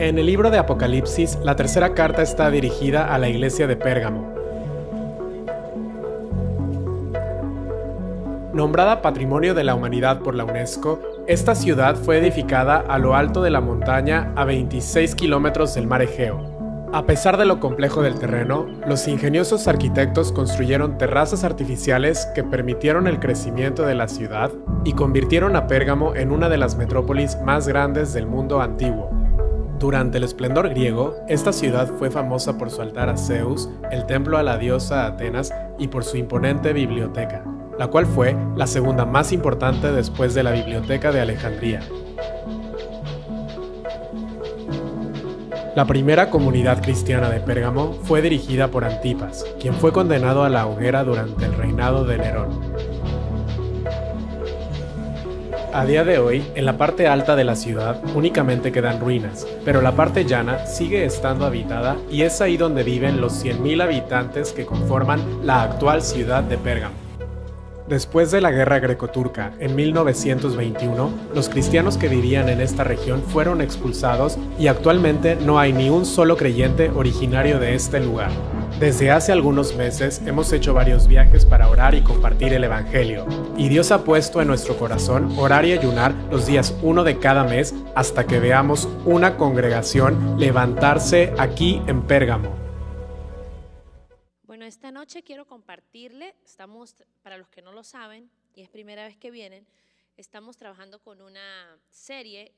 En el libro de Apocalipsis, la tercera carta está dirigida a la iglesia de Pérgamo. Nombrada Patrimonio de la Humanidad por la UNESCO, esta ciudad fue edificada a lo alto de la montaña a 26 kilómetros del mar Egeo. A pesar de lo complejo del terreno, los ingeniosos arquitectos construyeron terrazas artificiales que permitieron el crecimiento de la ciudad y convirtieron a Pérgamo en una de las metrópolis más grandes del mundo antiguo. Durante el esplendor griego, esta ciudad fue famosa por su altar a Zeus, el templo a la diosa Atenas y por su imponente biblioteca, la cual fue la segunda más importante después de la Biblioteca de Alejandría. La primera comunidad cristiana de Pérgamo fue dirigida por Antipas, quien fue condenado a la hoguera durante el reinado de Nerón. A día de hoy, en la parte alta de la ciudad únicamente quedan ruinas, pero la parte llana sigue estando habitada y es ahí donde viven los 100.000 habitantes que conforman la actual ciudad de Pérgamo. Después de la guerra greco-turca en 1921, los cristianos que vivían en esta región fueron expulsados y actualmente no hay ni un solo creyente originario de este lugar. Desde hace algunos meses hemos hecho varios viajes para orar y compartir el Evangelio, y Dios ha puesto en nuestro corazón orar y ayunar los días uno de cada mes hasta que veamos una congregación levantarse aquí en Pérgamo esta noche quiero compartirle, estamos, para los que no lo saben, y es primera vez que vienen, estamos trabajando con una serie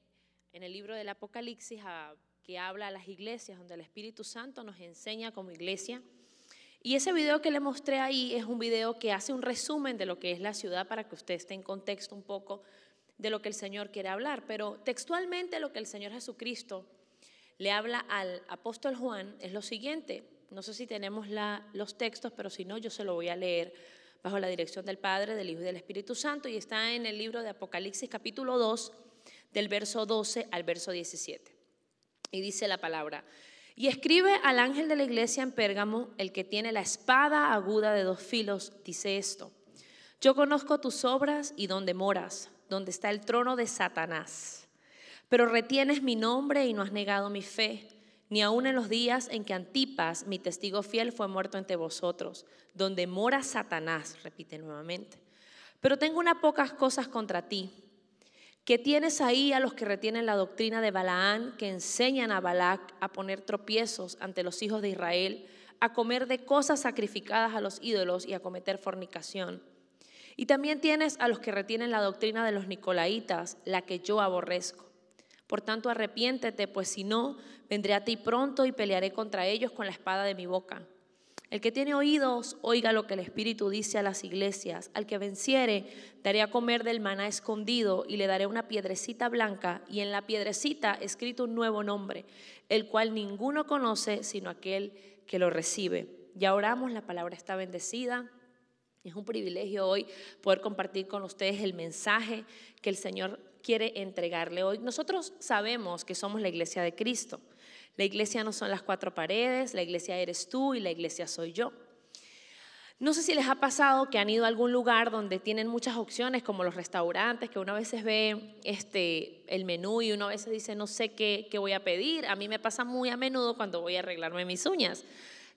en el libro del Apocalipsis que habla a las iglesias, donde el Espíritu Santo nos enseña como iglesia. Y ese video que le mostré ahí es un video que hace un resumen de lo que es la ciudad para que usted esté en contexto un poco de lo que el Señor quiere hablar. Pero textualmente lo que el Señor Jesucristo le habla al apóstol Juan es lo siguiente. No sé si tenemos los textos, pero si no, yo se lo voy a leer bajo la dirección del Padre, del Hijo y del Espíritu Santo, y está en el libro de Apocalipsis capítulo 2, del verso 12 al verso 17. Y dice la palabra, y escribe al ángel de la iglesia en Pérgamo, el que tiene la espada aguda de dos filos, dice esto, yo conozco tus obras y dónde moras, donde está el trono de Satanás, pero retienes mi nombre y no has negado mi fe ni aun en los días en que Antipas, mi testigo fiel, fue muerto entre vosotros, donde mora Satanás, repite nuevamente. Pero tengo unas pocas cosas contra ti, que tienes ahí a los que retienen la doctrina de Balaán, que enseñan a Balac a poner tropiezos ante los hijos de Israel, a comer de cosas sacrificadas a los ídolos y a cometer fornicación. Y también tienes a los que retienen la doctrina de los Nicolaitas, la que yo aborrezco. Por tanto, arrepiéntete, pues si no, vendré a ti pronto y pelearé contra ellos con la espada de mi boca. El que tiene oídos, oiga lo que el Espíritu dice a las iglesias. Al que venciere, daré a comer del maná escondido y le daré una piedrecita blanca y en la piedrecita escrito un nuevo nombre, el cual ninguno conoce sino aquel que lo recibe. Ya oramos, la palabra está bendecida. Es un privilegio hoy poder compartir con ustedes el mensaje que el Señor quiere entregarle hoy. Nosotros sabemos que somos la iglesia de Cristo. La iglesia no son las cuatro paredes, la iglesia eres tú y la iglesia soy yo. No sé si les ha pasado que han ido a algún lugar donde tienen muchas opciones, como los restaurantes, que uno a veces ve este, el menú y uno a veces dice, no sé qué, qué voy a pedir. A mí me pasa muy a menudo cuando voy a arreglarme mis uñas.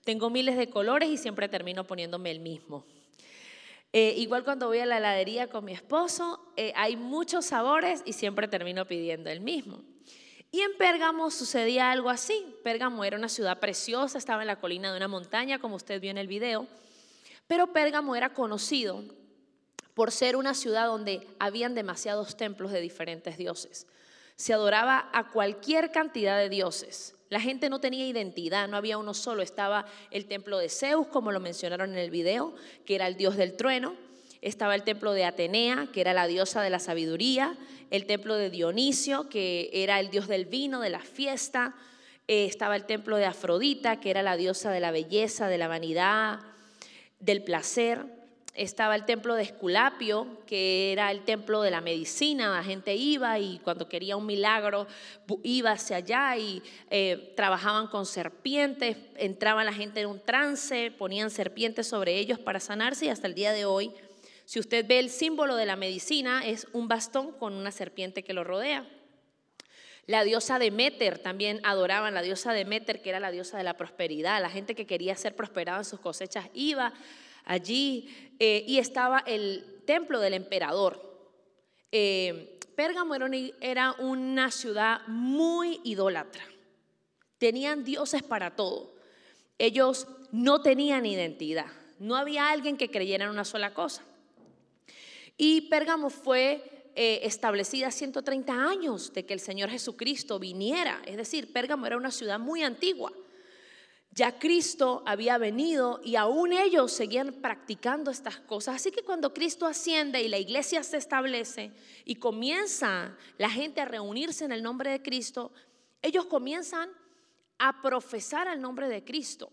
Tengo miles de colores y siempre termino poniéndome el mismo. Eh, igual cuando voy a la heladería con mi esposo, eh, hay muchos sabores y siempre termino pidiendo el mismo. Y en Pérgamo sucedía algo así. Pérgamo era una ciudad preciosa, estaba en la colina de una montaña, como usted vio en el video. Pero Pérgamo era conocido por ser una ciudad donde habían demasiados templos de diferentes dioses. Se adoraba a cualquier cantidad de dioses. La gente no tenía identidad, no había uno solo. Estaba el templo de Zeus, como lo mencionaron en el video, que era el dios del trueno. Estaba el templo de Atenea, que era la diosa de la sabiduría. El templo de Dionisio, que era el dios del vino, de la fiesta. Eh, estaba el templo de Afrodita, que era la diosa de la belleza, de la vanidad, del placer estaba el templo de Esculapio, que era el templo de la medicina. La gente iba y cuando quería un milagro iba hacia allá y eh, trabajaban con serpientes, entraba la gente en un trance, ponían serpientes sobre ellos para sanarse y hasta el día de hoy, si usted ve el símbolo de la medicina, es un bastón con una serpiente que lo rodea. La diosa Demeter también adoraban, la diosa Demeter que era la diosa de la prosperidad. La gente que quería ser prosperada en sus cosechas iba allí eh, y estaba el templo del emperador. Eh, Pérgamo era una, ciudad muy idólatra. Tenían dioses para todo. Ellos no tenían identidad. No había alguien que creyera en una sola cosa. Y Pérgamo fue eh, establecida 130 años de que el Señor Jesucristo viniera. Es decir, Pérgamo era una ciudad muy antigua. Ya Cristo había venido y aún ellos seguían practicando estas cosas. Así que cuando Cristo asciende y la iglesia se establece y comienza la gente a reunirse en el nombre de Cristo, ellos comienzan a profesar al nombre de Cristo.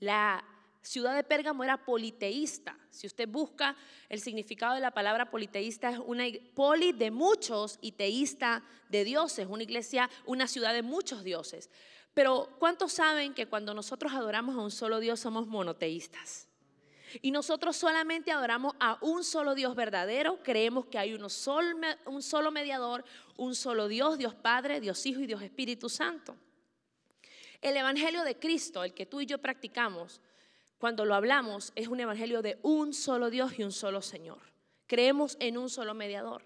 La ciudad de Pérgamo era politeísta. Si usted busca el significado de la palabra politeísta, es una poli de muchos y teísta de dioses, una iglesia, una ciudad de muchos dioses. Pero ¿cuántos saben que cuando nosotros adoramos a un solo Dios somos monoteístas? Y nosotros solamente adoramos a un solo Dios verdadero, creemos que hay un solo mediador, un solo Dios, Dios Padre, Dios Hijo y Dios Espíritu Santo. El Evangelio de Cristo, el que tú y yo practicamos, cuando lo hablamos, es un evangelio de un solo Dios y un solo Señor. Creemos en un solo mediador.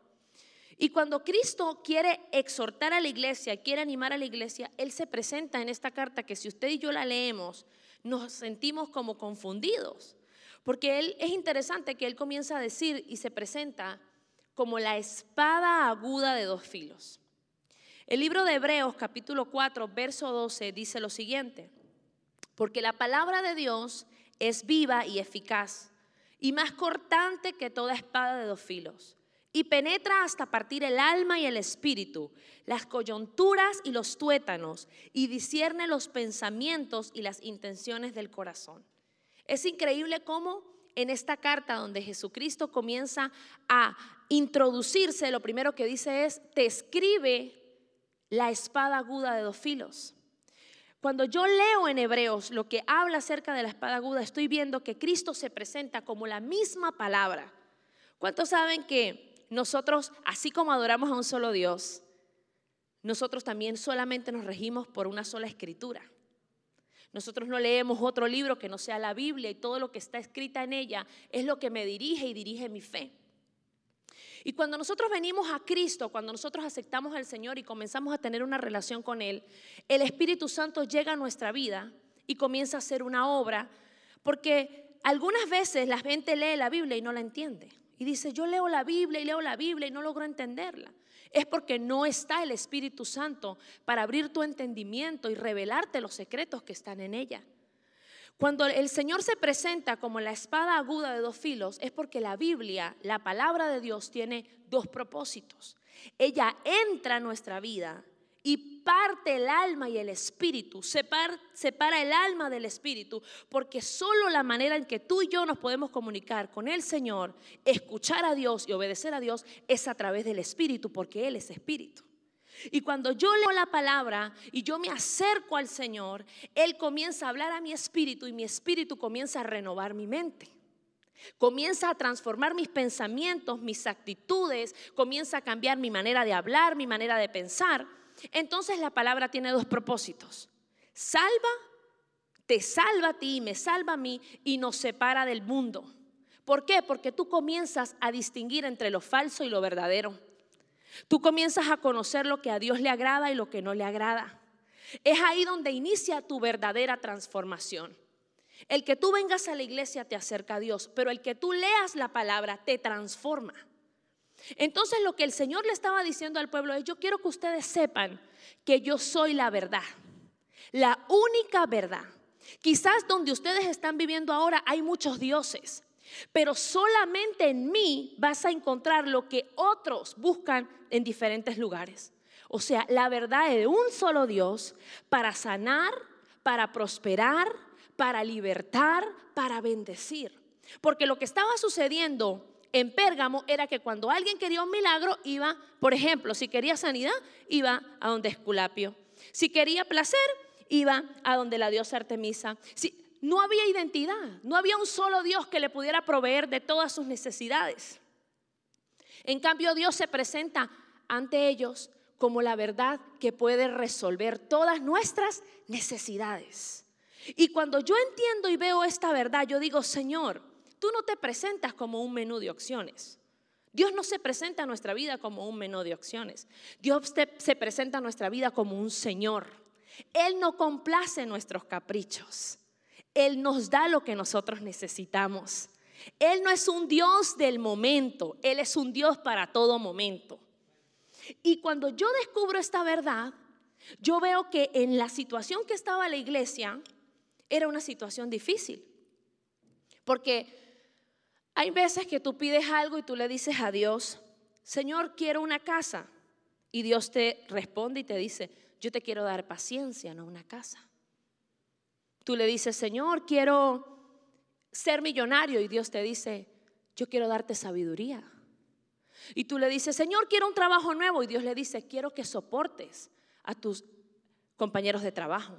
Y cuando Cristo quiere exhortar a la iglesia, quiere animar a la iglesia, Él se presenta en esta carta que si usted y yo la leemos, nos sentimos como confundidos. Porque Él es interesante que Él comienza a decir y se presenta como la espada aguda de dos filos. El libro de Hebreos capítulo 4, verso 12 dice lo siguiente, porque la palabra de Dios es viva y eficaz, y más cortante que toda espada de dos filos, y penetra hasta partir el alma y el espíritu, las coyunturas y los tuétanos, y discierne los pensamientos y las intenciones del corazón. Es increíble cómo en esta carta donde Jesucristo comienza a introducirse, lo primero que dice es, te escribe la espada aguda de dos filos. Cuando yo leo en Hebreos lo que habla acerca de la espada aguda, estoy viendo que Cristo se presenta como la misma palabra. ¿Cuántos saben que nosotros, así como adoramos a un solo Dios, nosotros también solamente nos regimos por una sola escritura? Nosotros no leemos otro libro que no sea la Biblia y todo lo que está escrita en ella es lo que me dirige y dirige mi fe. Y cuando nosotros venimos a Cristo, cuando nosotros aceptamos al Señor y comenzamos a tener una relación con Él, el Espíritu Santo llega a nuestra vida y comienza a hacer una obra, porque algunas veces la gente lee la Biblia y no la entiende. Y dice, yo leo la Biblia y leo la Biblia y no logro entenderla. Es porque no está el Espíritu Santo para abrir tu entendimiento y revelarte los secretos que están en ella. Cuando el Señor se presenta como la espada aguda de dos filos, es porque la Biblia, la palabra de Dios, tiene dos propósitos. Ella entra a nuestra vida y parte el alma y el espíritu, separa, separa, el alma del espíritu, porque solo la manera en que tú y yo nos podemos comunicar con el Señor, escuchar a Dios y obedecer a Dios es a través del espíritu, porque Él es espíritu. Y cuando yo leo la palabra y yo me acerco al Señor, Él comienza a hablar a mi espíritu y mi espíritu comienza a renovar mi mente. Comienza a transformar mis pensamientos, mis actitudes, comienza a cambiar mi manera de hablar, mi manera de pensar. Entonces la palabra tiene dos propósitos. Salva, te salva a ti y me salva a mí y nos separa del mundo. ¿Por qué? Porque tú comienzas a distinguir entre lo falso y lo verdadero. Tú comienzas a conocer lo que a Dios le agrada y lo que no le agrada. Es ahí donde inicia tu verdadera transformación. El que tú vengas a la iglesia te acerca a Dios, pero el que tú leas la palabra te transforma. Entonces lo que el Señor le estaba diciendo al pueblo es, yo quiero que ustedes sepan que yo soy la verdad, la única verdad. Quizás donde ustedes están viviendo ahora hay muchos dioses, pero solamente en mí vas a encontrar lo que otros buscan en diferentes lugares. O sea, la verdad de un solo Dios para sanar, para prosperar, para libertar, para bendecir. Porque lo que estaba sucediendo en Pérgamo era que cuando alguien quería un milagro, iba, por ejemplo, si quería sanidad, iba a donde Esculapio. Si quería placer, iba a donde la diosa Artemisa. Si, no había identidad, no había un solo Dios que le pudiera proveer de todas sus necesidades. En cambio, Dios se presenta ante ellos como la verdad que puede resolver todas nuestras necesidades. Y cuando yo entiendo y veo esta verdad, yo digo, Señor, tú no te presentas como un menú de opciones. Dios no se presenta a nuestra vida como un menú de opciones. Dios se presenta a nuestra vida como un Señor. Él no complace nuestros caprichos. Él nos da lo que nosotros necesitamos. Él no es un Dios del momento, Él es un Dios para todo momento. Y cuando yo descubro esta verdad, yo veo que en la situación que estaba la iglesia era una situación difícil. Porque hay veces que tú pides algo y tú le dices a Dios, Señor, quiero una casa. Y Dios te responde y te dice, yo te quiero dar paciencia, no una casa. Tú le dices, Señor, quiero ser millonario y Dios te dice, yo quiero darte sabiduría. Y tú le dices, Señor, quiero un trabajo nuevo y Dios le dice, quiero que soportes a tus compañeros de trabajo.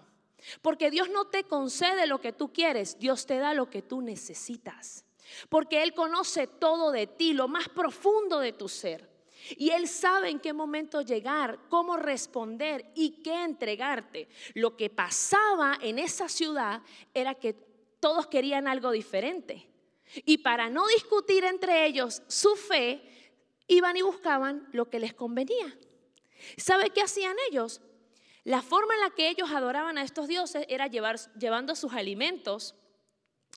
Porque Dios no te concede lo que tú quieres, Dios te da lo que tú necesitas. Porque Él conoce todo de ti, lo más profundo de tu ser. Y Él sabe en qué momento llegar, cómo responder y qué entregarte. Lo que pasaba en esa ciudad era que todos querían algo diferente. Y para no discutir entre ellos su fe, iban y buscaban lo que les convenía. ¿Sabe qué hacían ellos? La forma en la que ellos adoraban a estos dioses era llevar, llevando sus alimentos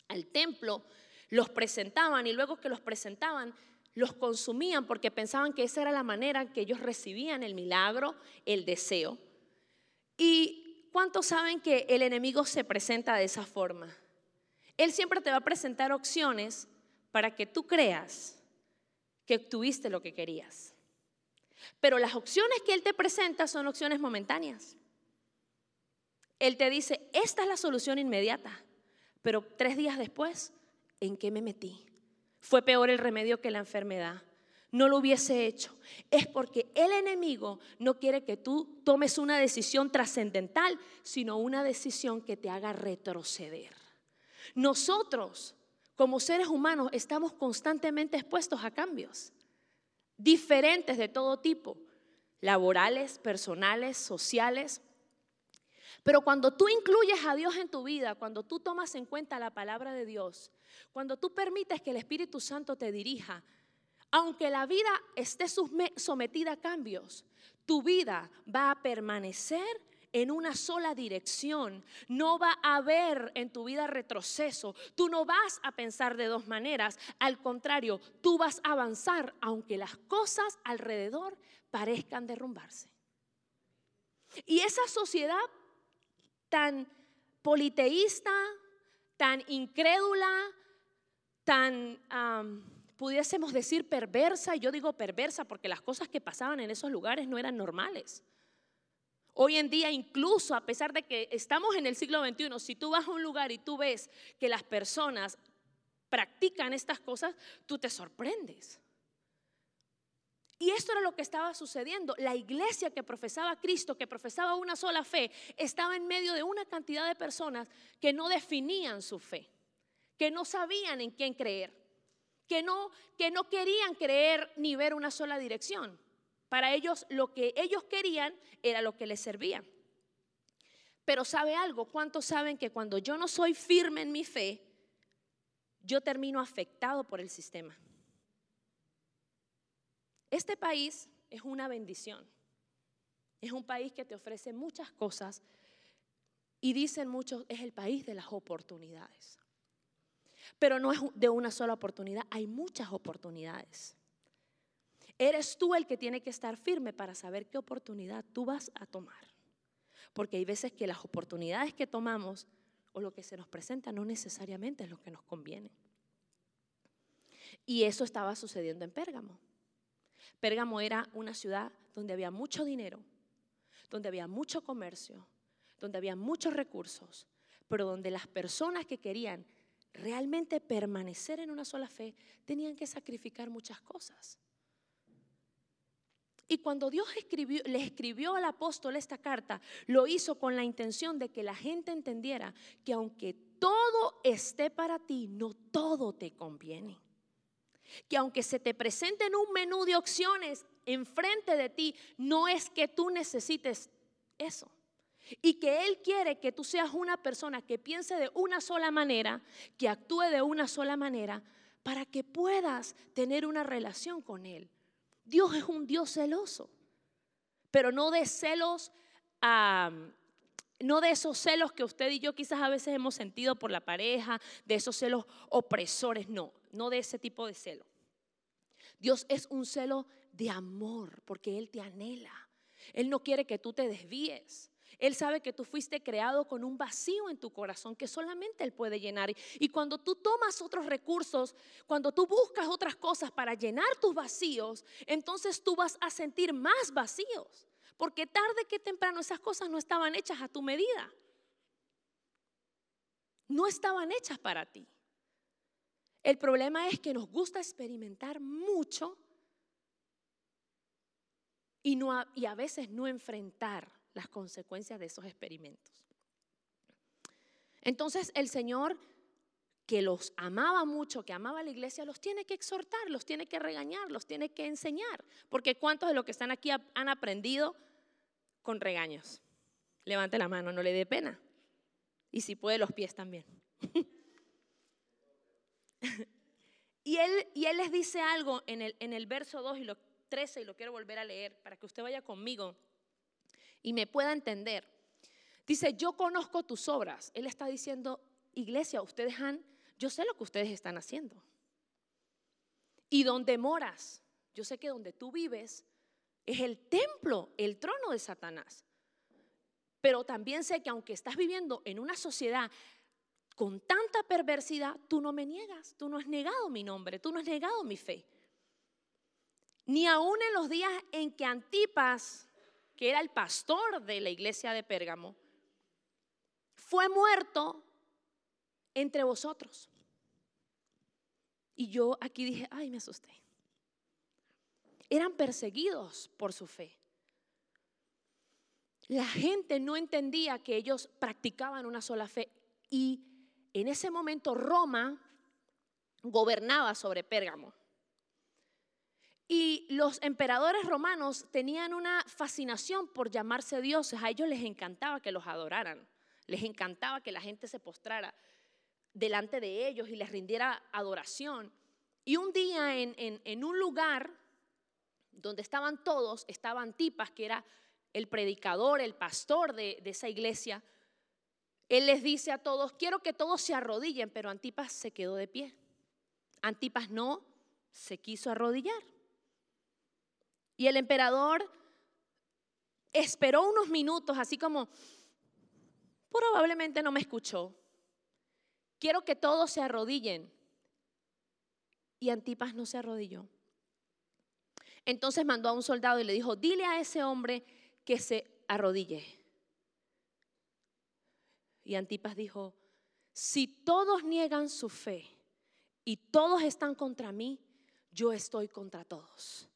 al templo, los presentaban y luego que los presentaban, los consumían porque pensaban que esa era la manera que ellos recibían el milagro, el deseo. ¿Y cuántos saben que el enemigo se presenta de esa forma? Él siempre te va a presentar opciones para que tú creas que tuviste lo que querías. Pero las opciones que Él te presenta son opciones momentáneas. Él te dice, esta es la solución inmediata, pero tres días después, ¿en qué me metí? Fue peor el remedio que la enfermedad. No lo hubiese hecho. Es porque el enemigo no quiere que tú tomes una decisión trascendental, sino una decisión que te haga retroceder. Nosotros, como seres humanos, estamos constantemente expuestos a cambios diferentes de todo tipo, laborales, personales, sociales. Pero cuando tú incluyes a Dios en tu vida, cuando tú tomas en cuenta la palabra de Dios, cuando tú permites que el Espíritu Santo te dirija, aunque la vida esté sometida a cambios, tu vida va a permanecer en una sola dirección. No va a haber en tu vida retroceso. Tú no vas a pensar de dos maneras. Al contrario, tú vas a avanzar aunque las cosas alrededor parezcan derrumbarse. Y esa sociedad tan politeísta, tan incrédula, tan, pudiésemos decir, perversa, yo digo perversa porque las cosas que pasaban en esos lugares no eran normales. Hoy en día, incluso a pesar de que estamos en el siglo XXI, si tú vas a un lugar y tú ves que las personas practican estas cosas, tú te sorprendes. Y esto era lo que estaba sucediendo. La iglesia que profesaba Cristo, que profesaba una sola fe, estaba en medio de una cantidad de personas que no definían su fe, que no sabían en quién creer, que no, que no querían creer ni ver una sola dirección. Para ellos lo que ellos querían era lo que les servía. Pero sabe algo, ¿cuántos saben que cuando yo no soy firme en mi fe, yo termino afectado por el sistema? Este país es una bendición. Es un país que te ofrece muchas cosas y dicen muchos, es el país de las oportunidades. Pero no es de una sola oportunidad, hay muchas oportunidades. Eres tú el que tiene que estar firme para saber qué oportunidad tú vas a tomar. Porque hay veces que las oportunidades que tomamos o lo que se nos presenta no necesariamente es lo que nos conviene. Y eso estaba sucediendo en Pérgamo. Pérgamo era una ciudad donde había mucho dinero, donde había mucho comercio, donde había muchos recursos, pero donde las personas que querían realmente permanecer en una sola fe tenían que sacrificar muchas cosas. Y cuando Dios le escribió al apóstol esta carta, lo hizo con la intención de que la gente entendiera que aunque todo esté para ti, no todo te conviene. Que aunque se te presenten un menú de opciones enfrente de ti, no es que tú necesites eso. Y que Él quiere que tú seas una persona que piense de una sola manera, que actúe de una sola manera, para que puedas tener una relación con Él. Dios es un Dios celoso, pero no de celos, no de esos celos que usted y yo quizás a veces hemos sentido por la pareja, de esos celos opresores, no, no de ese tipo de celo. Dios es un celo de amor, porque Él te anhela. Él no quiere que tú te desvíes. Él sabe que tú fuiste creado con un vacío en tu corazón que solamente Él puede llenar. Y cuando tú tomas otros recursos, cuando tú buscas otras cosas para llenar tus vacíos, entonces tú vas a sentir más vacíos. Porque tarde que temprano esas cosas no estaban hechas a tu medida. No estaban hechas para ti. El problema es que nos gusta experimentar mucho y, a veces no enfrentar las consecuencias de esos experimentos. Entonces el Señor, que los amaba mucho, que amaba a la iglesia, los tiene que exhortar, los tiene que regañar, los tiene que enseñar. Porque ¿cuántos de los que están aquí han aprendido con regaños? Levante la mano, no le dé pena. Y si puede, los pies también. Y, él, y él les dice algo en el, en el verso 2 y lo 13, y lo quiero volver a leer para que usted vaya conmigo y me pueda entender. Dice, yo conozco tus obras. Él está diciendo, iglesia, ustedes han, yo sé lo que ustedes están haciendo. Y donde moras, yo sé que donde tú vives es el templo, el trono de Satanás. Pero también sé que aunque estás viviendo en una sociedad con tanta perversidad, tú no me niegas, tú no has negado mi nombre, tú no has negado mi fe. Ni aún en los días en que Antipas que era el pastor de la iglesia de Pérgamo, fue muerto entre vosotros. Y yo aquí dije, ay, me asusté. Eran perseguidos por su fe. La gente no entendía que ellos practicaban una sola fe. Y en ese momento Roma gobernaba sobre Pérgamo. Y los emperadores romanos tenían una fascinación por llamarse dioses. A ellos les encantaba que los adoraran. Les encantaba que la gente se postrara delante de ellos y les rindiera adoración. Y un día en, un lugar donde estaban todos, estaba Antipas, que era el predicador, el pastor de, esa iglesia. Él les dice a todos, quiero que todos se arrodillen, pero Antipas se quedó de pie. Antipas no se quiso arrodillar. Y el emperador esperó unos minutos, así como, probablemente no me escuchó. Quiero que todos se arrodillen. Y Antipas no se arrodilló. Entonces mandó a un soldado y le dijo, dile a ese hombre que se arrodille. Y Antipas dijo, si todos niegan su fe y todos están contra mí, yo estoy contra todos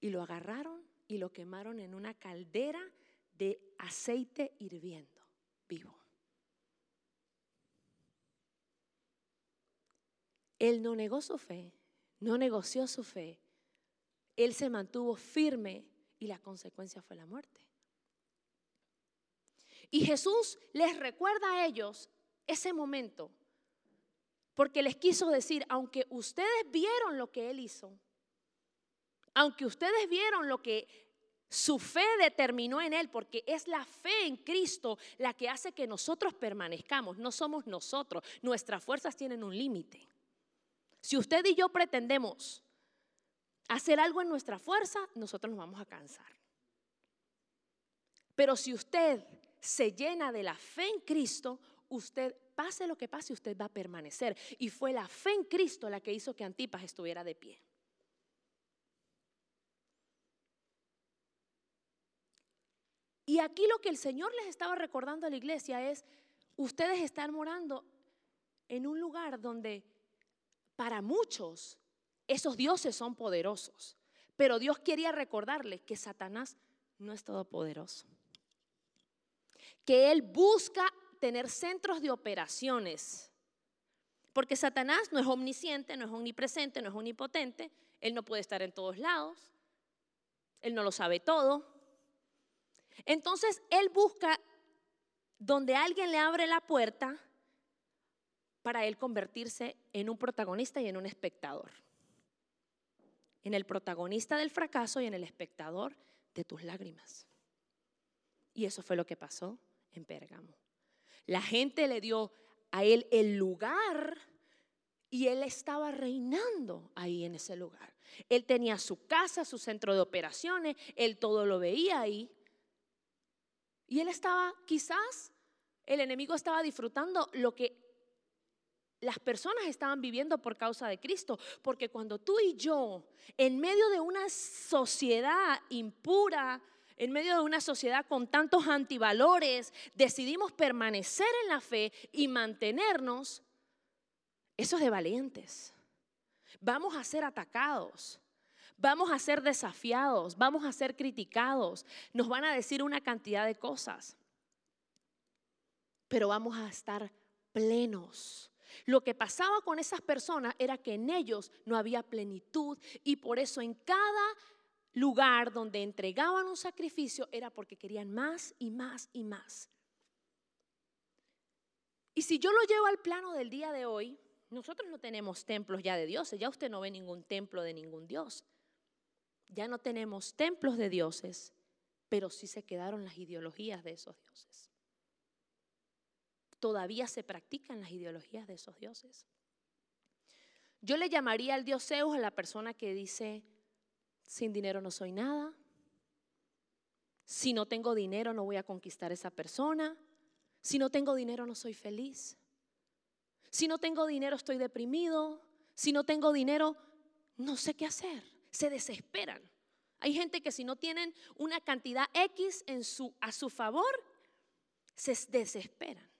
y lo agarraron y lo quemaron en una caldera de aceite hirviendo, vivo. Él no negó su fe, no negoció su fe. Él se mantuvo firme y la consecuencia fue la muerte. Y Jesús les recuerda a ellos ese momento, porque les quiso decir, aunque ustedes vieron lo que Él hizo, aunque ustedes vieron lo que su fe determinó en Él, porque es la fe en Cristo la que hace que nosotros permanezcamos, no somos nosotros, nuestras fuerzas tienen un límite. Si usted y yo pretendemos hacer algo en nuestra fuerza, nosotros nos vamos a cansar. Pero si usted se llena de la fe en Cristo, usted, pase lo que pase, usted va a permanecer. Y fue la fe en Cristo la que hizo que Antipas estuviera de pie. Y aquí lo que el Señor les estaba recordando a la iglesia es, ustedes están morando en un lugar donde para muchos esos dioses son poderosos, pero Dios quería recordarles que Satanás no es todopoderoso, que Él busca tener centros de operaciones, Porque Satanás no es omnisciente, no es omnipresente, no es omnipotente. Él no puede estar en todos lados. Él no lo sabe todo. Entonces, él busca donde alguien le abre la puerta para él convertirse en un protagonista y en un espectador. En el protagonista del fracaso y en el espectador de tus lágrimas. Y eso fue lo que pasó en Pérgamo. La gente le dio a él el lugar y él estaba reinando ahí en ese lugar. Él tenía su casa, su centro de operaciones, él todo lo veía ahí. Y él estaba, quizás, el enemigo estaba disfrutando lo que las personas estaban viviendo por causa de Cristo. Porque cuando tú y yo, en medio de una sociedad impura, en medio de una sociedad con tantos antivalores, decidimos permanecer en la fe y mantenernos, eso es de valientes. Vamos a ser atacados. Vamos a ser desafiados, vamos a ser criticados, nos van a decir una cantidad de cosas, pero vamos a estar plenos. Lo que pasaba con esas personas era que en ellos no había plenitud y por eso en cada lugar donde entregaban un sacrificio era porque querían más y más y más. Y si yo lo llevo al plano del día de hoy, nosotros no tenemos templos ya de dioses, ya usted no ve ningún templo de ningún dios. Ya no tenemos templos de dioses, pero sí se quedaron las ideologías de esos dioses. Todavía se practican las ideologías de esos dioses. Yo le llamaría al dios Zeus a la persona que dice, sin dinero no soy nada. Si no tengo dinero no voy a conquistar a esa persona. Si no tengo dinero no soy feliz. Si no tengo dinero estoy deprimido. Si no tengo dinero no sé qué hacer. Se desesperan. Hay gente que si no tienen una cantidad X a su favor, se desesperan.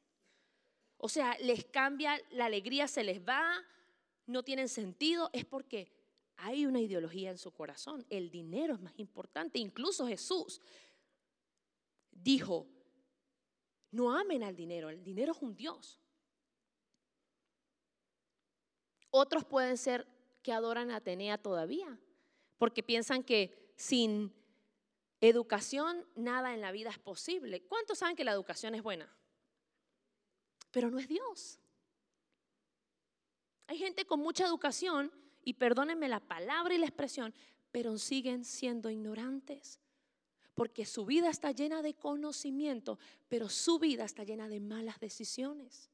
O sea, les cambia, la alegría se les va, no tienen sentido. Es porque hay una ideología en su corazón. El dinero es más importante. Incluso Jesús dijo, no amen al dinero, el dinero es un Dios. Otros pueden ser que adoran a Atenea todavía, porque piensan que sin educación nada en la vida es posible. ¿Cuántos saben que la educación es buena? Pero no es Dios. Hay gente con mucha educación y perdónenme la palabra y la expresión, pero siguen siendo ignorantes. Porque su vida está llena de conocimiento, pero su vida está llena de malas decisiones.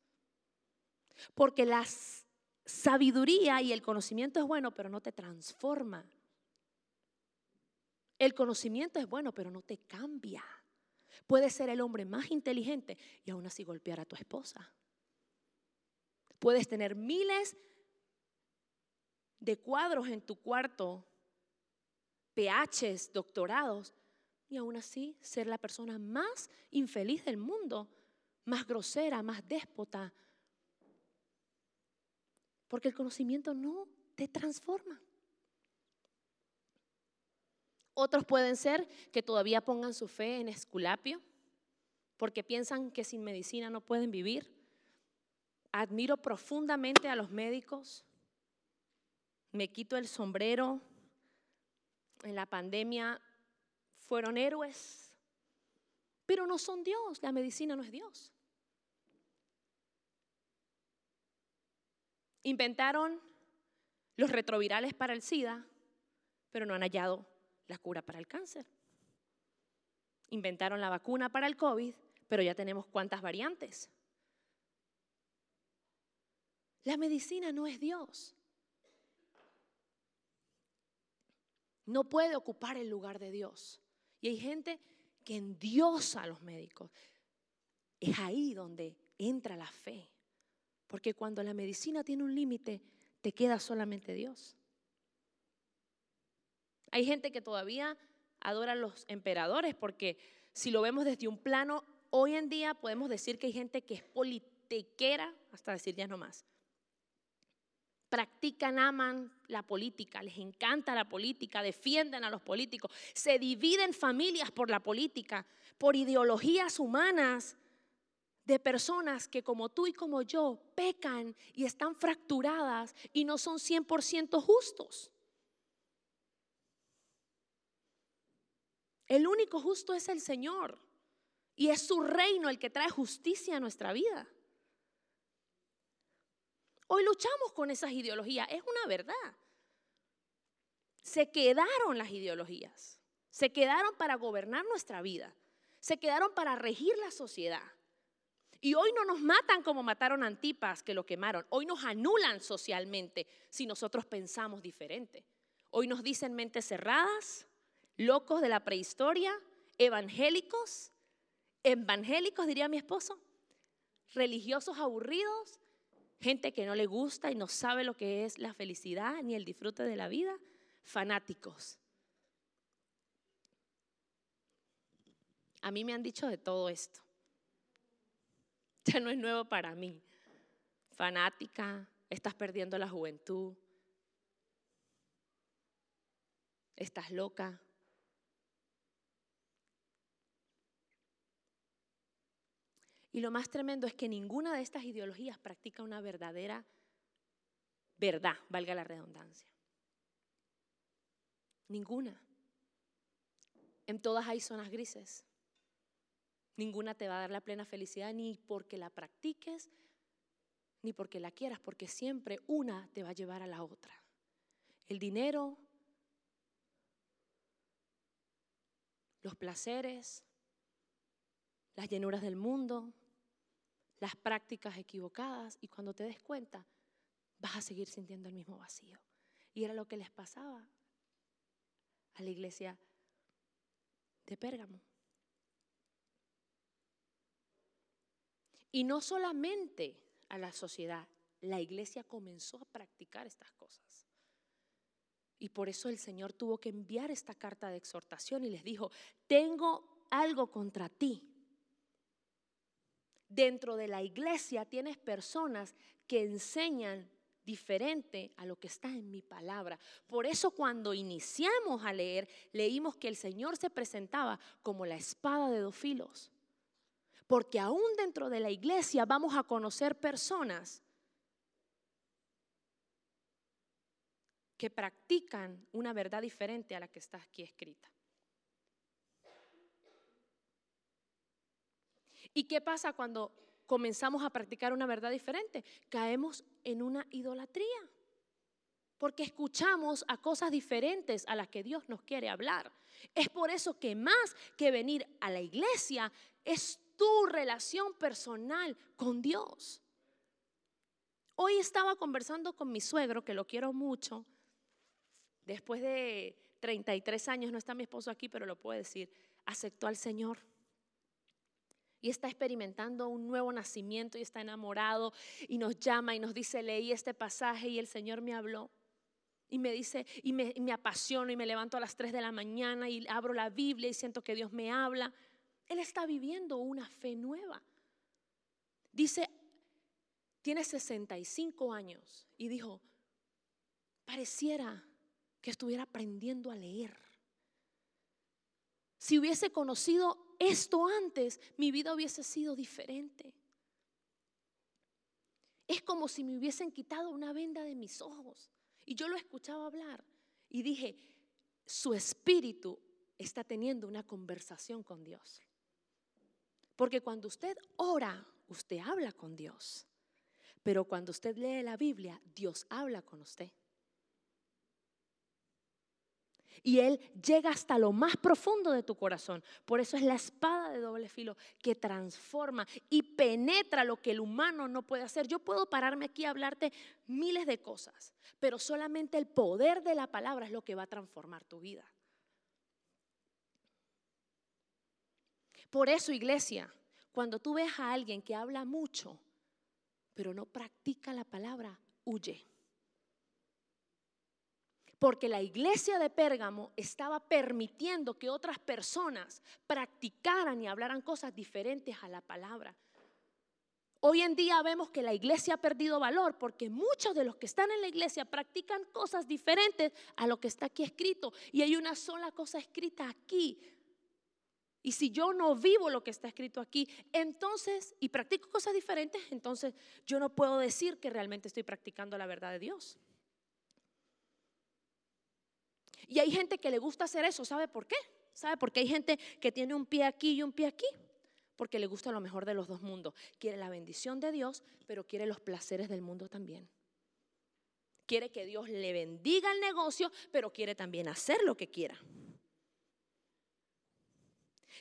Porque la sabiduría y el conocimiento es bueno, pero no te transforma. El conocimiento es bueno, pero no te cambia. Puedes ser el hombre más inteligente y aún así golpear a tu esposa. Puedes tener miles de cuadros en tu cuarto, PHs, doctorados, y aún así ser la persona más infeliz del mundo, más grosera, más déspota. Porque el conocimiento no te transforma. Otros pueden ser que todavía pongan su fe en Esculapio, porque piensan que sin medicina no pueden vivir. Admiro profundamente a los médicos me quito el sombrero. En la pandemia fueron héroes, pero no son Dios. La medicina no es Dios. Inventaron los retrovirales para el SIDA, pero no han hallado la cura para el cáncer. Inventaron la vacuna para el COVID, pero ya tenemos cuántas variantes. La medicina no es Dios. No puede ocupar el lugar de Dios. Y hay gente que endiosa a los médicos. Es ahí donde entra la fe. Porque cuando la medicina tiene un límite, te queda solamente Dios. Hay gente que todavía adora a los emperadores porque si lo vemos desde un plano, hoy en día podemos decir que hay gente que es politiquera, hasta decir ya no más practican, aman la política, les encanta la política, defienden a los políticos, se dividen familias por la política, por ideologías humanas de personas que como tú y como yo pecan y están fracturadas y no son 100% justos. El único justo es el Señor y es su reino el que trae justicia a nuestra vida. Hoy luchamos con esas ideologías, es una verdad. Se quedaron las ideologías, se quedaron para gobernar nuestra vida, se quedaron para regir la sociedad. Y hoy no nos matan como mataron a Antipas, que lo quemaron. Hoy nos anulan socialmente si nosotros pensamos diferente. Hoy nos dicen mentes cerradas, locos de la prehistoria, evangélicos, evangélicos diría mi esposo, religiosos aburridos, gente que no le gusta y no sabe lo que es la felicidad ni el disfrute de la vida, fanáticos. A mí me han dicho de todo esto ya no es nuevo para mí. Fanática, estás perdiendo la juventud, estás loca. Y lo más tremendo es que ninguna de estas ideologías practica una verdadera verdad, valga la redundancia. Ninguna. En todas hay zonas grises. Ninguna te va a dar la plena felicidad ni porque la practiques, ni porque la quieras, porque siempre una te va a llevar a la otra. El dinero, los placeres, las llenuras del mundo, las prácticas equivocadas y cuando te des cuenta vas a seguir sintiendo el mismo vacío. Y era lo que les pasaba a la iglesia de Pérgamo. Y no solamente a la sociedad, la iglesia comenzó a practicar estas cosas. Y por eso el Señor tuvo que enviar esta carta de exhortación y les dijo, tengo algo contra ti. Dentro de la iglesia tienes personas que enseñan diferente a lo que está en mi palabra. Por eso cuando iniciamos a leer, leímos que el Señor se presentaba como la espada de dos filos. Porque aún dentro de la iglesia vamos a conocer personas que practican una verdad diferente a la que está aquí escrita. ¿Y qué pasa cuando comenzamos a practicar una verdad diferente? Caemos en una idolatría. Porque escuchamos a cosas diferentes a las que Dios nos quiere hablar. Es por eso que más que venir a la iglesia es tu relación personal con Dios. Hoy estaba conversando con mi suegro, que lo quiero mucho. Después de 33 años, no está mi esposo aquí, pero lo puedo decir, aceptó al Señor. Y está experimentando un nuevo nacimiento y está enamorado y nos llama y nos dice, leí este pasaje y el Señor me habló. Y me dice, y me, y apasiono y me levanto a las 3 de la mañana y abro la Biblia y siento que Dios me habla. Él está viviendo una fe nueva. Dice, tiene 65 años y dijo, pareciera que estuviera aprendiendo a leer. Si hubiese conocido esto antes, mi vida hubiese sido diferente. Es como si me hubiesen quitado una venda de mis ojos. Y yo lo escuchaba hablar y dije, su espíritu está teniendo una conversación con Dios. Porque cuando usted ora, usted habla con Dios. Pero cuando usted lee la Biblia, Dios habla con usted. Y Él llega hasta lo más profundo de tu corazón. Por eso es la espada de doble filo que transforma y penetra lo que el humano no puede hacer. Yo puedo pararme aquí a hablarte miles de cosas, pero solamente el poder de la palabra es lo que va a transformar tu vida. Por eso, iglesia, cuando tú ves a alguien que habla mucho, pero no practica la palabra, huye. Porque la iglesia de Pérgamo estaba permitiendo que otras personas practicaran y hablaran cosas diferentes a la palabra. Hoy en día vemos que la iglesia ha perdido valor porque muchos de los que están en la iglesia practican cosas diferentes a lo que está aquí escrito. Y hay una sola cosa escrita aquí, Y si yo no vivo lo que está escrito aquí, entonces, y practico cosas diferentes, entonces yo no puedo decir que realmente estoy practicando la verdad de Dios. Y hay gente que le gusta hacer eso, ¿sabe por qué? ¿Sabe por qué hay gente que tiene un pie aquí y un pie aquí? Porque le gusta lo mejor de los dos mundos. Quiere la bendición de Dios, pero quiere los placeres del mundo también. Quiere que Dios le bendiga el negocio, pero quiere también hacer lo que quiera.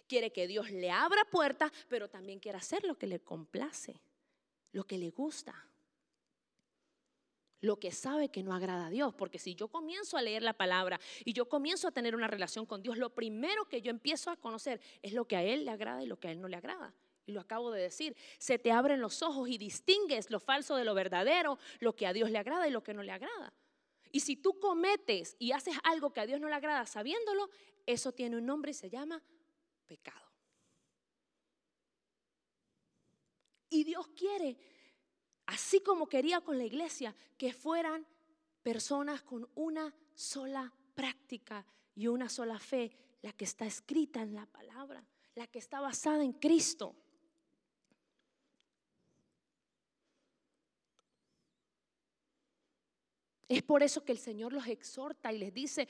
Quiere que Dios le abra puertas, pero también quiere hacer lo que le complace, lo que le gusta lo que sabe que no agrada a Dios. Porque si yo comienzo a leer la palabra y yo comienzo a tener una relación con Dios, lo primero que yo empiezo a conocer es lo que a Él le agrada y lo que a Él no le agrada. Y lo acabo de decir, se te abren los ojos y distingues lo falso de lo verdadero, lo que a Dios le agrada y lo que no le agrada. Y si tú cometes y haces algo que a Dios no le agrada sabiéndolo, eso tiene un nombre y se llama pecado. Y Dios quiere, así como quería con la iglesia, que fueran personas con una sola práctica y una sola fe, la que está escrita en la palabra, la que está basada en Cristo. Es por eso que el Señor los exhorta y les dice,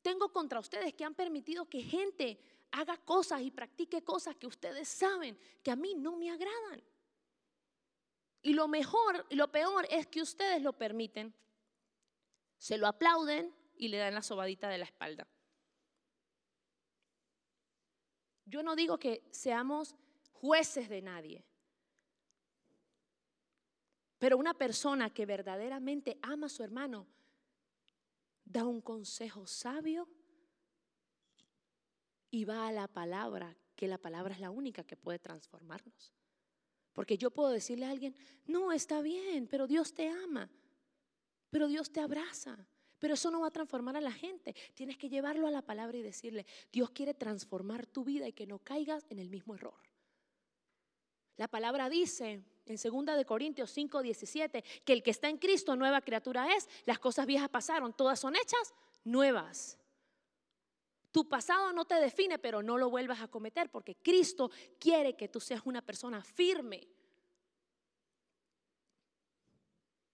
tengo contra ustedes que han permitido que gente haga cosas y practique cosas que ustedes saben que a mí no me agradan. Y lo mejor y lo peor es que ustedes lo permiten, se lo aplauden y le dan la sobadita de la espalda. Yo no digo que seamos jueces de nadie, pero una persona que verdaderamente ama a su hermano da un consejo sabio y va a la palabra, que la palabra es la única que puede transformarnos. Porque yo puedo decirle a alguien, no, está bien, pero Dios te ama, pero Dios te abraza. Pero eso no va a transformar a la gente. Tienes que llevarlo a la palabra y decirle, Dios quiere transformar tu vida y que no caigas en el mismo error. La palabra dice en 2 de Corintios 5, 17, que el que está en Cristo nueva criatura es, las cosas viejas pasaron, todas son hechas nuevas. Tu pasado no te define, pero no lo vuelvas a cometer porque Cristo quiere que tú seas una persona firme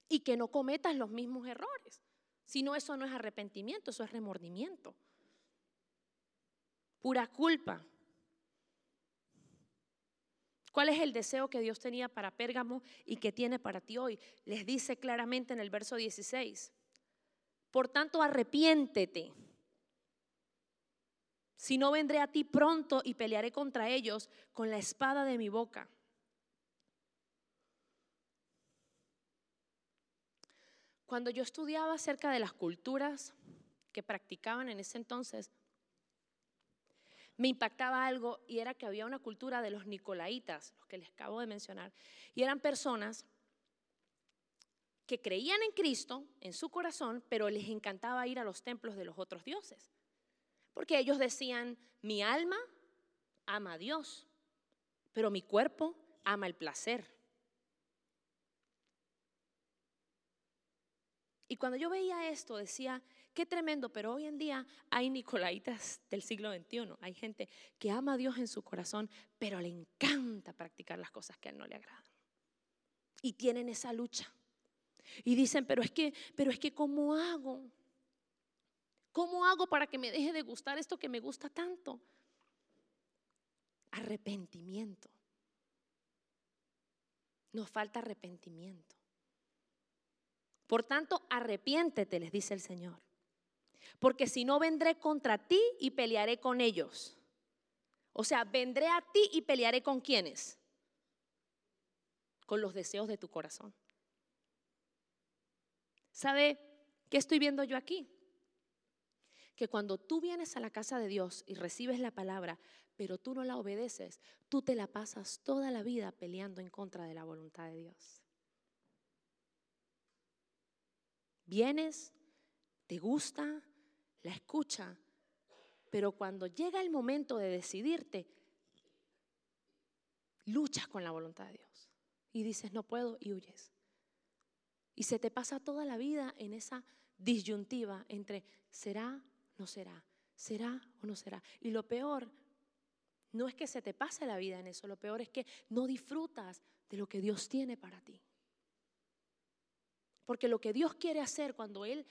y que no cometas los mismos errores. Si no, eso no es arrepentimiento, eso es remordimiento. Pura culpa. ¿Cuál es el deseo que Dios tenía para Pérgamo y que tiene para ti hoy? Les dice claramente en el verso 16. Por tanto, arrepiéntete. Si no vendré a ti pronto y pelearé contra ellos con la espada de mi boca. Cuando yo estudiaba acerca de las culturas que practicaban en ese entonces, me impactaba algo y era que había una cultura de los nicolaitas, los que les acabo de mencionar, y eran personas que creían en Cristo, en su corazón, pero les encantaba ir a los templos de los otros dioses. Porque ellos decían, mi alma ama a Dios, pero mi cuerpo ama el placer. Y cuando yo veía esto, decía, qué tremendo, pero hoy en día hay nicolaitas del siglo XXI. Hay gente que ama a Dios en su corazón, pero le encanta practicar las cosas que a él no le agradan. Y tienen esa lucha. Y dicen, pero es que, pero es que, ¿cómo hago? ¿Cómo hago para que me deje de gustar esto que me gusta tanto? Arrepentimiento. Nos falta arrepentimiento. Por tanto, arrepiéntete, les dice el Señor. Porque si no, vendré contra ti y pelearé con ellos. O sea, vendré a ti y pelearé con quienes? Con los deseos de tu corazón. ¿Sabe qué estoy viendo yo aquí? Que cuando tú vienes a la casa de Dios y recibes la palabra, pero tú no la obedeces, tú te la pasas toda la vida peleando en contra de la voluntad de Dios. Vienes, te gusta, la escucha, pero cuando llega el momento de decidirte, luchas con la voluntad de Dios y dices, no puedo y huyes. Y se te pasa toda la vida en esa disyuntiva entre será, no será, será o no será. Y lo peor no es que se te pase la vida en eso, lo peor es que no disfrutas de lo que Dios tiene para ti. Porque lo que Dios quiere hacer cuando Él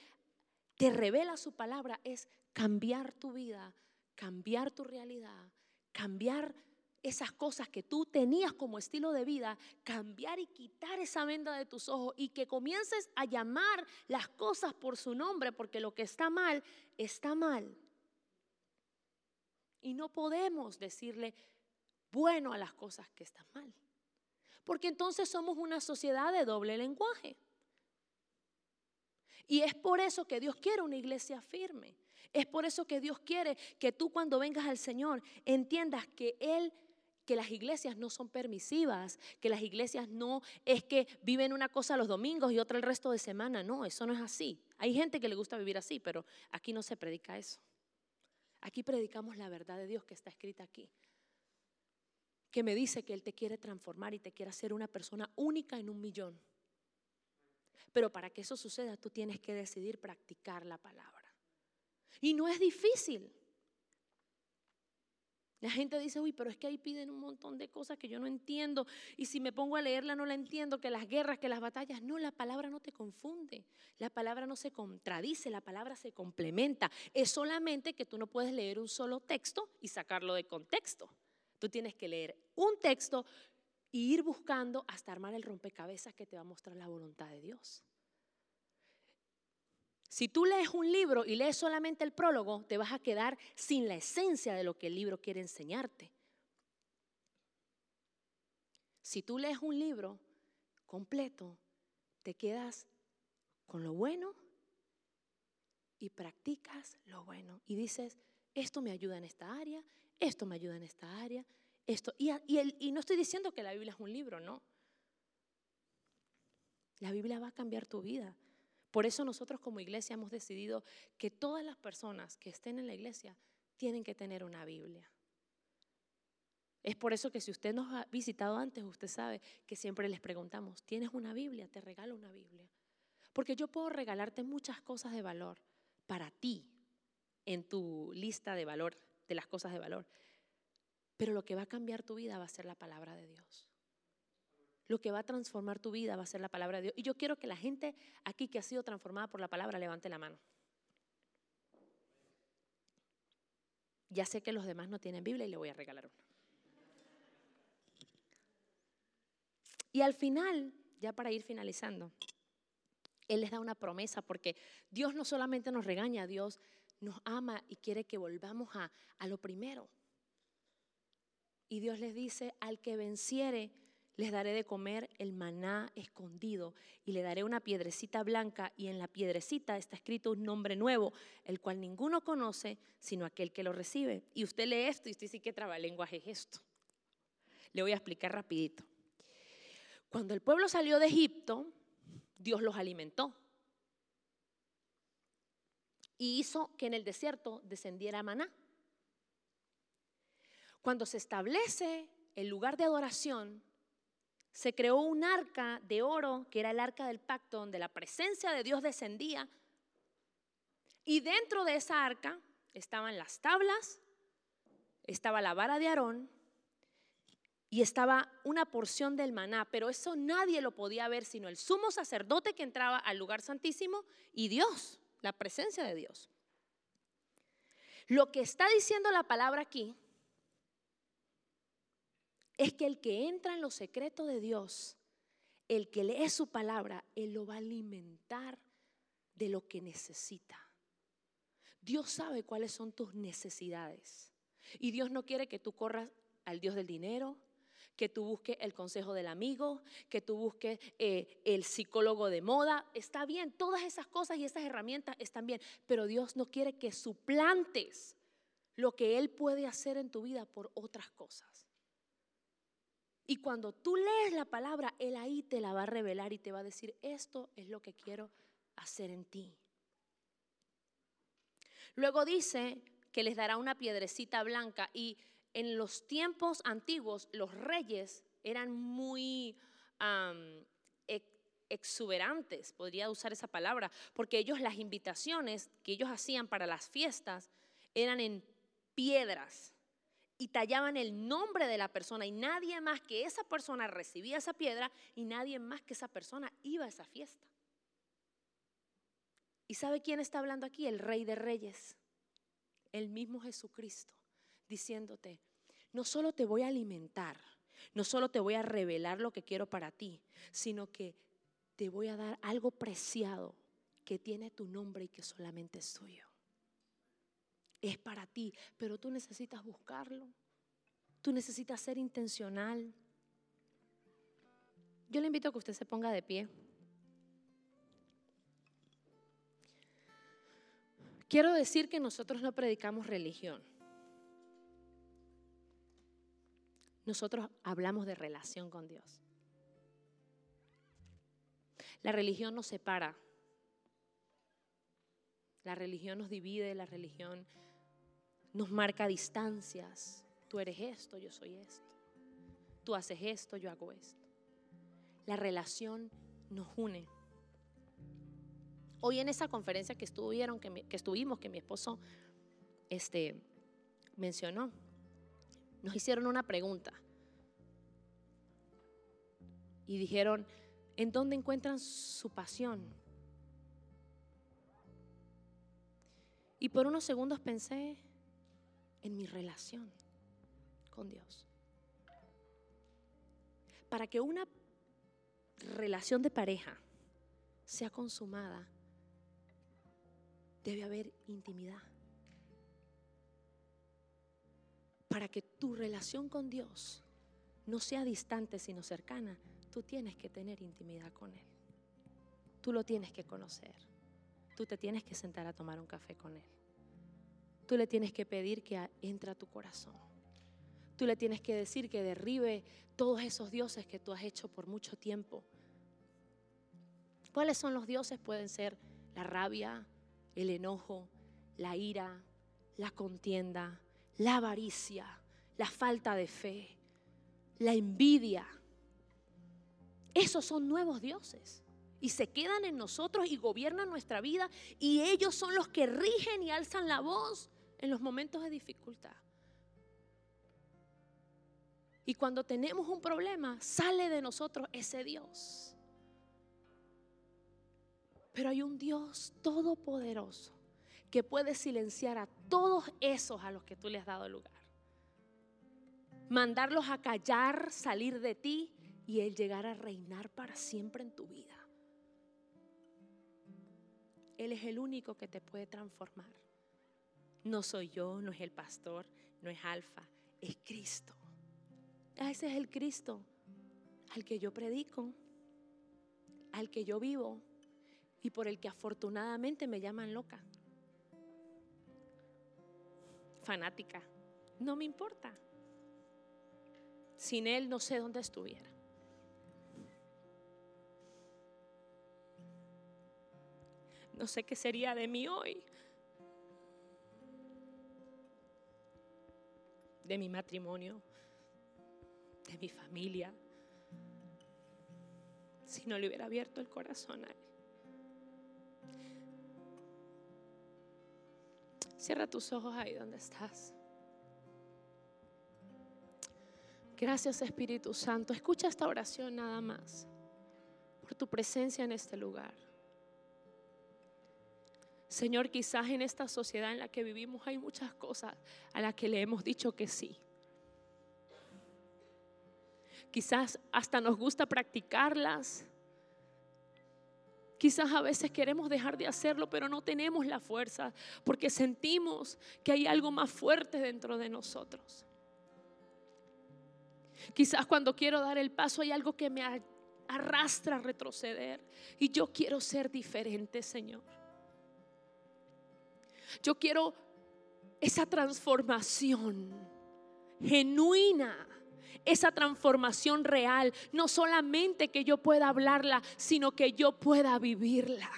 te revela su palabra es cambiar tu vida, cambiar tu realidad, cambiar esas cosas que tú tenías como estilo de vida, cambiar y quitar esa venda de tus ojos y que comiences a llamar las cosas por su nombre, porque lo que está mal, está mal. Y no podemos decirle bueno a las cosas que están mal, porque entonces somos una sociedad de doble lenguaje. Y es por eso que Dios quiere una iglesia firme. Es por eso que Dios quiere que tú cuando vengas al Señor entiendas que Él que las iglesias no son permisivas, que las iglesias no es que viven una cosa los domingos y otra el resto de semana. No, eso no es así. Hay gente que le gusta vivir así, pero aquí no se predica eso. Aquí predicamos la verdad de Dios que está escrita aquí. Que me dice que Él te quiere transformar y te quiere hacer una persona única en un millón. Pero para que eso suceda, tú tienes que decidir practicar la palabra. Y no es difícil. La gente dice, uy, pero es que ahí piden un montón de cosas que yo no entiendo. Y si me pongo a leerla no la entiendo, que las guerras, que las batallas. No, la palabra no te confunde. La palabra no se contradice, la palabra se complementa. Es solamente que tú no puedes leer un solo texto y sacarlo de contexto. Tú tienes que leer un texto e ir buscando hasta armar el rompecabezas que te va a mostrar la voluntad de Dios. Si tú lees un libro y lees solamente el prólogo, te vas a quedar sin la esencia de lo que el libro quiere enseñarte. Si tú lees un libro completo, te quedas con lo bueno y practicas lo bueno. Y dices, esto me ayuda en esta área, esto me ayuda en esta área, esto. Y, y no estoy diciendo que la Biblia es un libro, no. La Biblia va a cambiar tu vida. Por eso nosotros como iglesia hemos decidido que todas las personas que estén en la iglesia tienen que tener una Biblia. Es por eso que si usted nos ha visitado antes, usted sabe que siempre les preguntamos, ¿tienes una Biblia? Te regalo una Biblia. Porque yo puedo regalarte muchas cosas de valor para ti en tu lista de valor, de las cosas de valor. Pero lo que va a cambiar tu vida va a ser la palabra de Dios lo que va a transformar tu vida va a ser la palabra de Dios. Y yo quiero que la gente aquí que ha sido transformada por la palabra levante la mano. Ya sé que los demás no tienen Biblia y le voy a regalar una. Y al final, ya para ir finalizando, Él les da una promesa porque Dios no solamente nos regaña, Dios nos ama y quiere que volvamos a, a lo primero. Y Dios les dice, al que venciere, les daré de comer el maná escondido y le daré una piedrecita blanca y en la piedrecita está escrito un nombre nuevo, el cual ninguno conoce sino aquel que lo recibe. Y usted lee esto y usted dice, ¿qué lenguaje es esto? Le voy a explicar rapidito. Cuando el pueblo salió de Egipto, Dios los alimentó y hizo que en el desierto descendiera maná. Cuando se establece el lugar de adoración, se creó un arca de oro, que era el arca del pacto, donde la presencia de Dios descendía. Y dentro de esa arca estaban las tablas, estaba la vara de Aarón y estaba una porción del maná, pero eso nadie lo podía ver sino el sumo sacerdote que entraba al lugar santísimo y Dios, la presencia de Dios. Lo que está diciendo la palabra aquí es que el que entra en los secretos de Dios, el que lee su palabra, Él lo va a alimentar de lo que necesita. Dios sabe cuáles son tus necesidades. Y Dios no quiere que tú corras al Dios del dinero, que tú busques el consejo del amigo, que tú busques eh, el psicólogo de moda. Está bien, todas esas cosas y esas herramientas están bien, pero Dios no quiere que suplantes lo que Él puede hacer en tu vida por otras cosas. Y cuando tú lees la palabra, Él ahí te la va a revelar y te va a decir, esto es lo que quiero hacer en ti. Luego dice que les dará una piedrecita blanca y en los tiempos antiguos los reyes eran muy exuberantes, podría usar esa palabra, porque ellos las invitaciones que ellos hacían para las fiestas eran en piedras y tallaban el nombre de la persona y nadie más que esa persona recibía esa piedra y nadie más que esa persona iba a esa fiesta. ¿Y sabe quién está hablando aquí? El rey de reyes, el mismo Jesucristo, diciéndote, no solo te voy a alimentar, no solo te voy a revelar lo que quiero para ti, sino que te voy a dar algo preciado que tiene tu nombre y que solamente es tuyo es para ti, pero tú necesitas buscarlo. Tú necesitas ser intencional. Yo le invito a que usted se ponga de pie. Quiero decir que nosotros no predicamos religión. Nosotros hablamos de relación con Dios. La religión nos separa. La religión nos divide, la religión nos marca distancias. Tú eres esto, yo soy esto. Tú haces esto, yo hago esto. La relación nos une. Hoy en esa conferencia que estuvieron, que, estuvimos, que mi esposo este, mencionó, nos hicieron una pregunta. Y dijeron, ¿en dónde encuentran su pasión? Y por unos segundos pensé, en mi relación con Dios. Para que una relación de pareja sea consumada, debe haber intimidad. Para que tu relación con Dios no sea distante sino cercana, tú tienes que tener intimidad con Él. Tú lo tienes que conocer. Tú te tienes que sentar a tomar un café con Él. Tú le tienes que pedir que entre a tu corazón. Tú le tienes que decir que derribe todos esos dioses que tú has hecho por mucho tiempo. ¿Cuáles son los dioses? Pueden ser la rabia, el enojo, la ira, la contienda, la avaricia, la falta de fe, la envidia. Esos son nuevos dioses y se quedan en nosotros y gobiernan nuestra vida y ellos son los que rigen y alzan la voz en los momentos de dificultad. Y cuando tenemos un problema, sale de nosotros ese Dios. Pero hay un Dios todopoderoso que puede silenciar a todos esos a los que tú le has dado lugar. Mandarlos a callar, salir de ti y Él llegar a reinar para siempre en tu vida. Él es el único que te puede transformar. No soy yo, no es el pastor, no es Alfa, es Cristo. Ese es el Cristo al que yo predico, al que yo vivo y por el que afortunadamente me llaman loca, fanática. No me importa. Sin Él no sé dónde estuviera. No sé qué sería de mí hoy. De mi matrimonio, de mi familia, si no le hubiera abierto el corazón a Él. Cierra tus ojos ahí donde estás. Gracias Espíritu Santo. Escucha esta oración nada más por tu presencia en este lugar. Señor, quizás en esta sociedad en la que vivimos hay muchas cosas a las que le hemos dicho que sí. Quizás hasta nos gusta practicarlas. Quizás a veces queremos dejar de hacerlo, pero no tenemos la fuerza porque sentimos que hay algo más fuerte dentro de nosotros. Quizás cuando quiero dar el paso hay algo que me arrastra a retroceder y yo quiero ser diferente, Señor. Yo quiero esa transformación genuina, esa transformación real, no solamente que yo pueda hablarla, sino que yo pueda vivirla.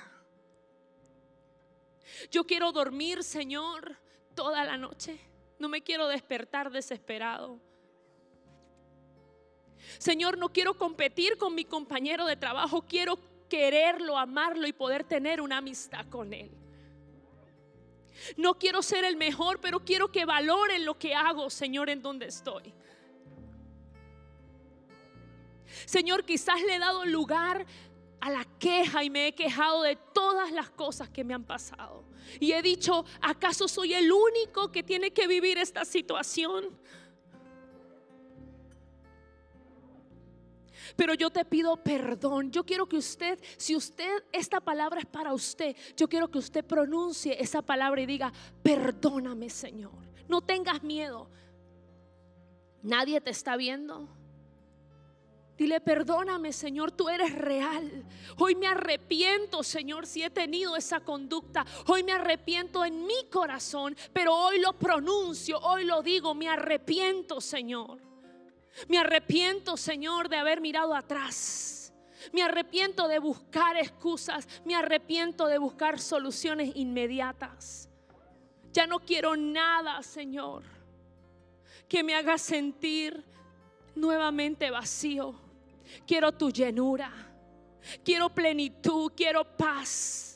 Yo quiero dormir, Señor, toda la noche. No me quiero despertar desesperado. Señor, no quiero competir con mi compañero de trabajo, quiero quererlo, amarlo y poder tener una amistad con él. No quiero ser el mejor, pero quiero que valoren lo que hago, Señor, en donde estoy. Señor, quizás le he dado lugar a la queja y me he quejado de todas las cosas que me han pasado. Y he dicho, ¿acaso soy el único que tiene que vivir esta situación? Pero yo te pido perdón. Yo quiero que usted, si usted, esta palabra es para usted, yo quiero que usted pronuncie esa palabra y diga, perdóname Señor. No tengas miedo. Nadie te está viendo. Dile, perdóname Señor, tú eres real. Hoy me arrepiento Señor si he tenido esa conducta. Hoy me arrepiento en mi corazón, pero hoy lo pronuncio, hoy lo digo, me arrepiento Señor. Me arrepiento, Señor, de haber mirado atrás. Me arrepiento de buscar excusas. Me arrepiento de buscar soluciones inmediatas. Ya no quiero nada, Señor, que me haga sentir nuevamente vacío. Quiero tu llenura. Quiero plenitud. Quiero paz.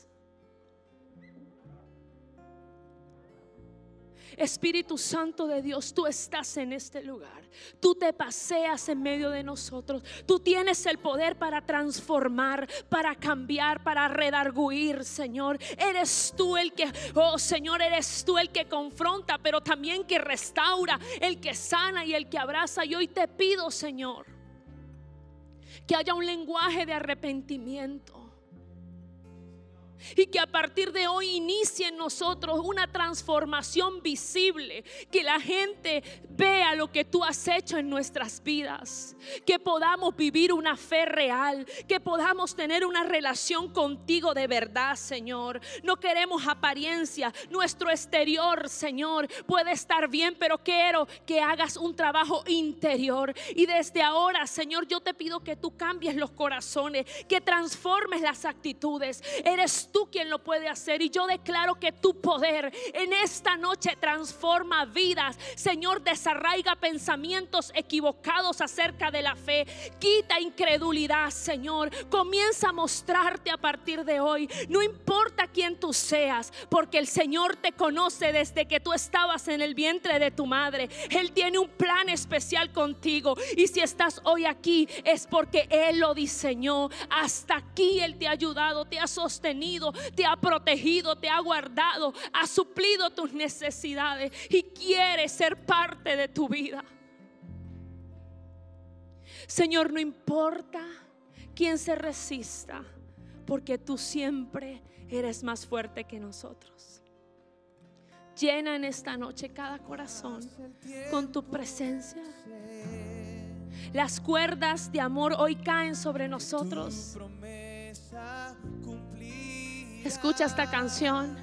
Espíritu Santo de Dios, tú estás en este lugar. Tú te paseas en medio de nosotros. Tú tienes el poder para transformar, para cambiar, para redarguir, Señor. Eres tú el que, oh Señor, eres tú el que confronta, pero también que restaura, el que sana y el que abraza. Y hoy te pido, Señor, que haya un lenguaje de arrepentimiento y que a partir de hoy inicie en nosotros una transformación visible, que la gente vea lo que tú has hecho en nuestras vidas, que podamos vivir una fe real, que podamos tener una relación contigo de verdad, Señor. No queremos apariencia, nuestro exterior, Señor, puede estar bien, pero quiero que hagas un trabajo interior. Y desde ahora, Señor, yo te pido que tú cambies los corazones, que transformes las actitudes. Eres tú quien lo puede hacer. Y yo declaro que tu poder en esta noche transforma vidas. Señor, desarraiga pensamientos equivocados acerca de la fe. Quita incredulidad, Señor. Comienza a mostrarte a partir de hoy. No importa quién tú seas, porque el Señor te conoce desde que tú estabas en el vientre de tu madre. Él tiene un plan especial contigo. Y si estás hoy aquí es porque Él lo diseñó. Hasta aquí Él te ha ayudado, te ha te ha protegido, te ha guardado, ha suplido tus necesidades y quiere ser parte de tu vida. Señor, no importa quién se resista, porque tú siempre eres más fuerte que nosotros. Llena en esta noche cada corazón con tu presencia. Las cuerdas de amor hoy caen sobre nosotros. Escucha esta canción.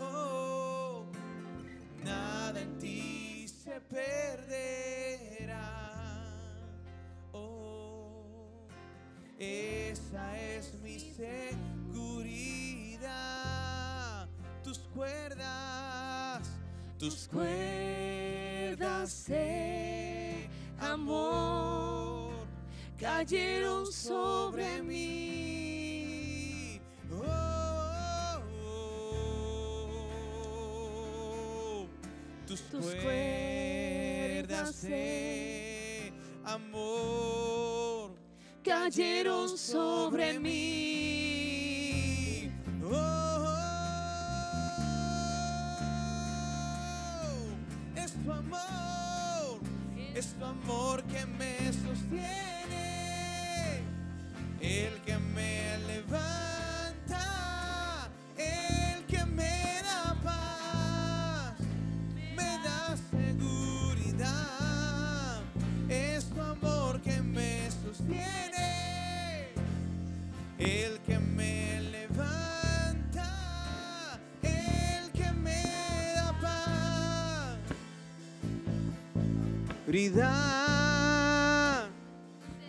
Oh, nada en ti se perderá. Oh, esa es mi seguridad. Tus cuerdas, tus cuerdas de amor cayeron sobre mí. Tus, cuerdas de amor cayeron sobre mí. Oh, es tu amor, es tu amor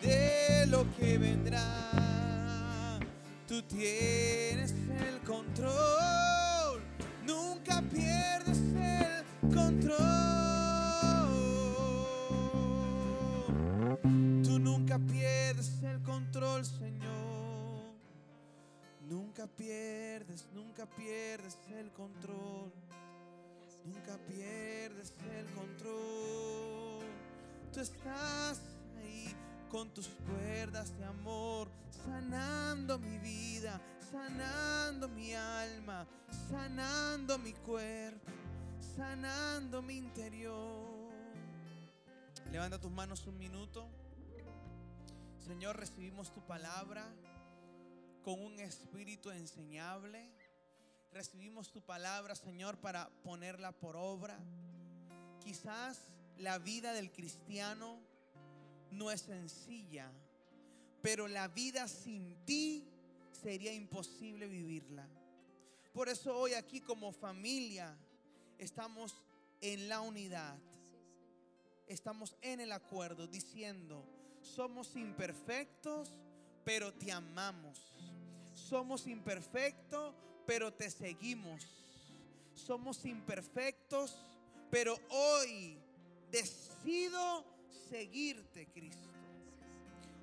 de lo que vendrá. Tú tienes el control, nunca pierdes el control. Tú nunca pierdes el control, Señor. Nunca pierdes, nunca pierdes el control. Nunca pierdes el control tú estás ahí con tus cuerdas de amor, sanando mi vida, sanando mi alma, sanando mi cuerpo, sanando mi interior. Levanta tus manos un minuto. Señor, recibimos tu palabra con un espíritu enseñable. Recibimos tu palabra, Señor, para ponerla por obra. Quizás la vida del cristiano no es sencilla, pero la vida sin ti sería imposible vivirla. Por eso hoy aquí como familia estamos en la unidad, estamos en el acuerdo diciendo, somos imperfectos, pero te amamos. Somos imperfectos, pero te seguimos. Somos imperfectos, pero hoy decido seguirte, Cristo.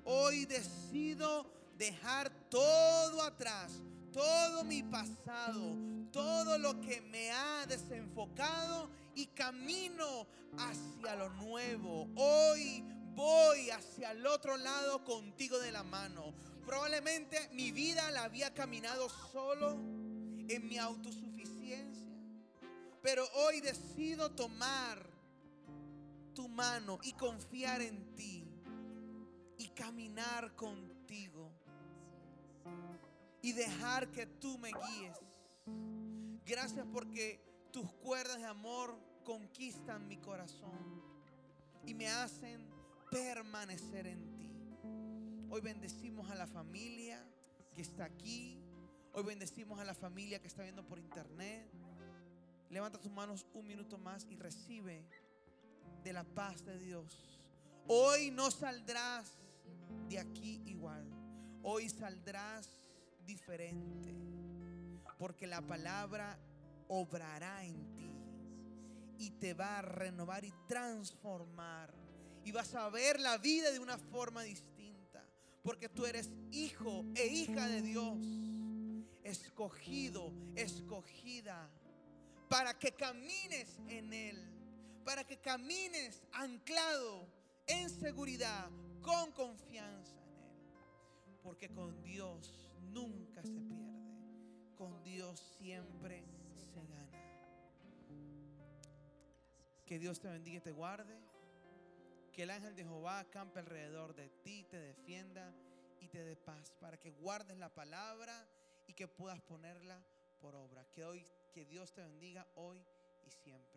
Hoy decido dejar todo atrás, todo mi pasado, todo lo que me ha desenfocado y camino hacia lo nuevo. Hoy voy hacia el otro lado contigo de la mano. Probablemente mi vida la había caminado solo en mi autosuficiencia. Pero hoy decido tomar tu mano y confiar en ti y caminar contigo y dejar que tú me guíes. Gracias porque tus cuerdas de amor conquistan mi corazón y me hacen permanecer en ti. Hoy bendecimos a la familia que está aquí. Hoy bendecimos a la familia que está viendo por internet. Levanta tus manos un minuto más y recibe de la paz de Dios. Hoy no saldrás de aquí igual. Hoy saldrás diferente. Porque la palabra obrará en ti. Y te va a renovar y transformar. Y vas a ver la vida de una forma distinta. Porque tú eres hijo e hija de Dios. Escogido, escogida. Para que camines en Él para que camines anclado en seguridad, con confianza en Él. Porque con Dios nunca se pierde, con Dios siempre se gana. Que Dios te bendiga y te guarde. Que el ángel de Jehová acampe alrededor de ti, te defienda y te dé paz para que guardes la palabra y que puedas ponerla por obra. Que hoy que Dios te bendiga hoy y siempre.